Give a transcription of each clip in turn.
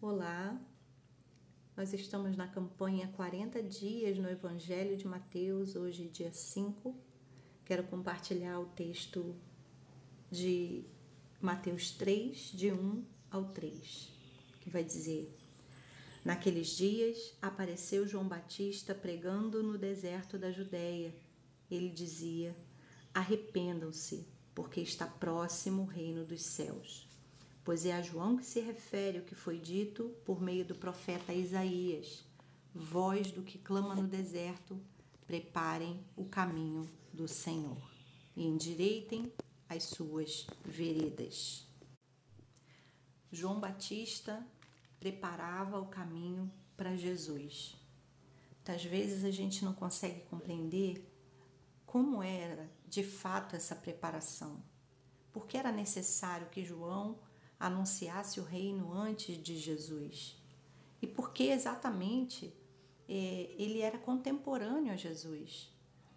Olá, nós estamos na campanha 40 dias no Evangelho de Mateus, hoje, dia 5. Quero compartilhar o texto de Mateus 3, de 1 ao 3, que vai dizer: Naqueles dias apareceu João Batista pregando no deserto da Judéia. Ele dizia: Arrependam-se, porque está próximo o reino dos céus pois é a João que se refere o que foi dito por meio do profeta Isaías: Voz do que clama no deserto, preparem o caminho do Senhor e endireitem as suas veredas. João Batista preparava o caminho para Jesus. Muitas vezes a gente não consegue compreender como era de fato essa preparação. Porque era necessário que João anunciasse o reino antes de Jesus. E porque exatamente é, ele era contemporâneo a Jesus.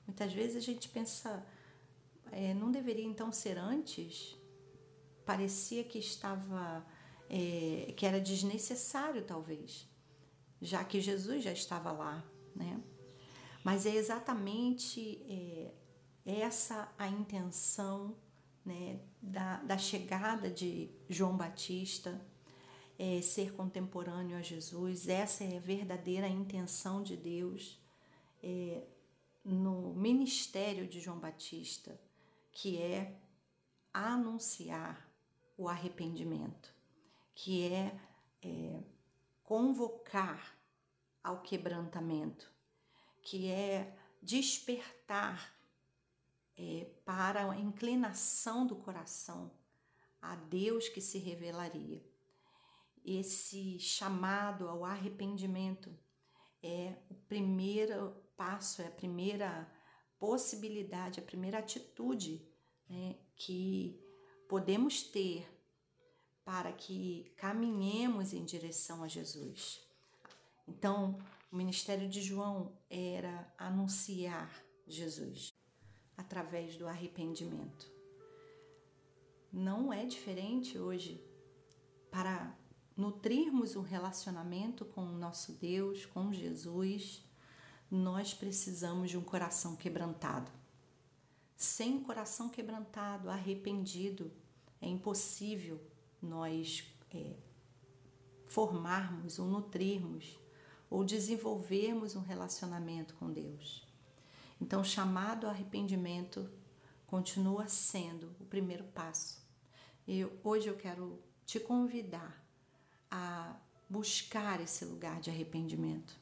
Muitas vezes a gente pensa, é, não deveria então ser antes? Parecia que estava, é, que era desnecessário talvez, já que Jesus já estava lá, né? Mas é exatamente é, essa a intenção né, da, da chegada de João Batista, é, ser contemporâneo a Jesus, essa é a verdadeira intenção de Deus é, no ministério de João Batista, que é anunciar o arrependimento, que é, é convocar ao quebrantamento, que é despertar é, para a inclinação do coração a Deus que se revelaria. Esse chamado ao arrependimento é o primeiro passo, é a primeira possibilidade, a primeira atitude né, que podemos ter para que caminhemos em direção a Jesus. Então, o ministério de João era anunciar Jesus através do arrependimento. Não é diferente hoje para nutrirmos um relacionamento com o nosso Deus, com Jesus, nós precisamos de um coração quebrantado. Sem coração quebrantado, arrependido, é impossível nós é, formarmos ou nutrirmos ou desenvolvermos um relacionamento com Deus. Então, chamado ao arrependimento continua sendo o primeiro passo. E hoje eu quero te convidar a buscar esse lugar de arrependimento,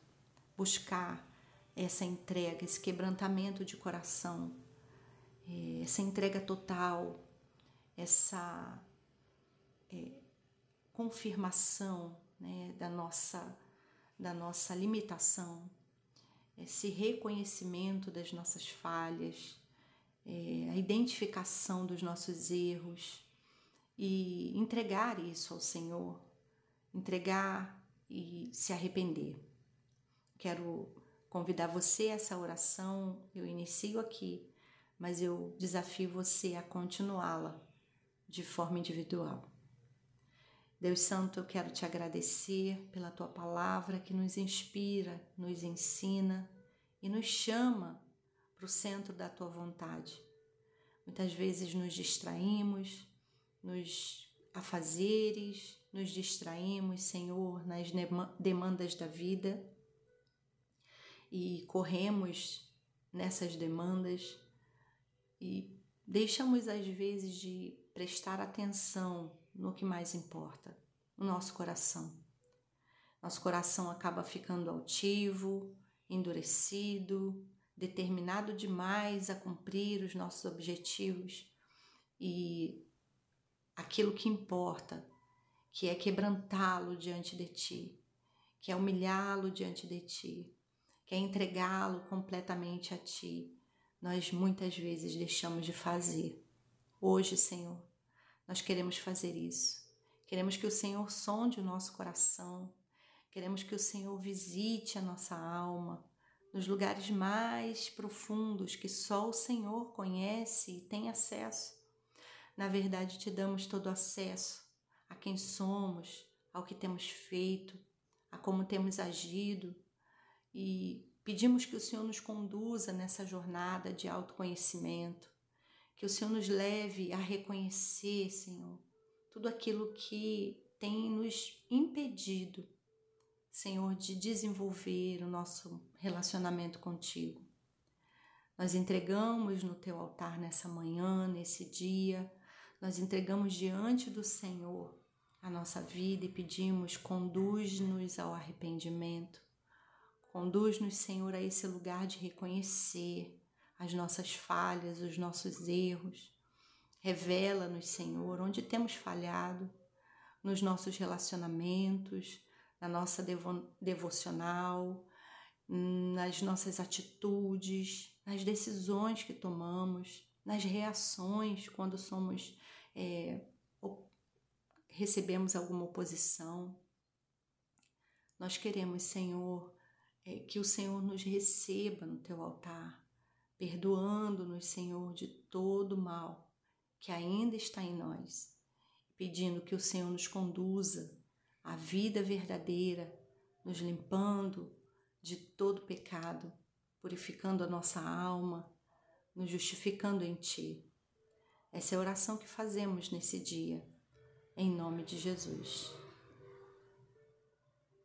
buscar essa entrega, esse quebrantamento de coração, eh, essa entrega total, essa é, confirmação né, da nossa da nossa limitação, esse reconhecimento das nossas falhas, é, a identificação dos nossos erros e entregar isso ao Senhor, entregar e se arrepender. Quero convidar você a essa oração, eu inicio aqui, mas eu desafio você a continuá-la de forma individual. Deus Santo, eu quero te agradecer pela tua palavra que nos inspira, nos ensina e nos chama para o centro da tua vontade. Muitas vezes nos distraímos, nos afazeres, nos distraímos, Senhor, nas demandas da vida e corremos nessas demandas e deixamos às vezes de prestar atenção no que mais importa, o nosso coração. Nosso coração acaba ficando altivo, endurecido, determinado demais a cumprir os nossos objetivos e aquilo que importa, que é quebrantá-lo diante de ti, que é humilhá-lo diante de ti, que é entregá-lo completamente a ti, nós muitas vezes deixamos de fazer. Hoje, Senhor, nós queremos fazer isso. Queremos que o Senhor sonde o nosso coração. Queremos que o Senhor visite a nossa alma nos lugares mais profundos que só o Senhor conhece e tem acesso. Na verdade, te damos todo acesso a quem somos, ao que temos feito, a como temos agido e pedimos que o Senhor nos conduza nessa jornada de autoconhecimento, que o Senhor nos leve a reconhecer, Senhor, tudo aquilo que tem nos impedido, Senhor, de desenvolver o nosso relacionamento contigo. Nós entregamos no teu altar nessa manhã, nesse dia, nós entregamos diante do Senhor a nossa vida e pedimos: conduz-nos ao arrependimento. Conduz-nos, Senhor, a esse lugar de reconhecer as nossas falhas, os nossos erros. Revela-nos, Senhor, onde temos falhado nos nossos relacionamentos, na nossa devo devocional, nas nossas atitudes, nas decisões que tomamos, nas reações quando somos é, recebemos alguma oposição. Nós queremos, Senhor, é, que o Senhor nos receba no teu altar, perdoando-nos, Senhor, de todo mal que ainda está em nós, pedindo que o Senhor nos conduza à vida verdadeira, nos limpando de todo pecado, purificando a nossa alma, nos justificando em Ti. Essa é a oração que fazemos nesse dia, em nome de Jesus.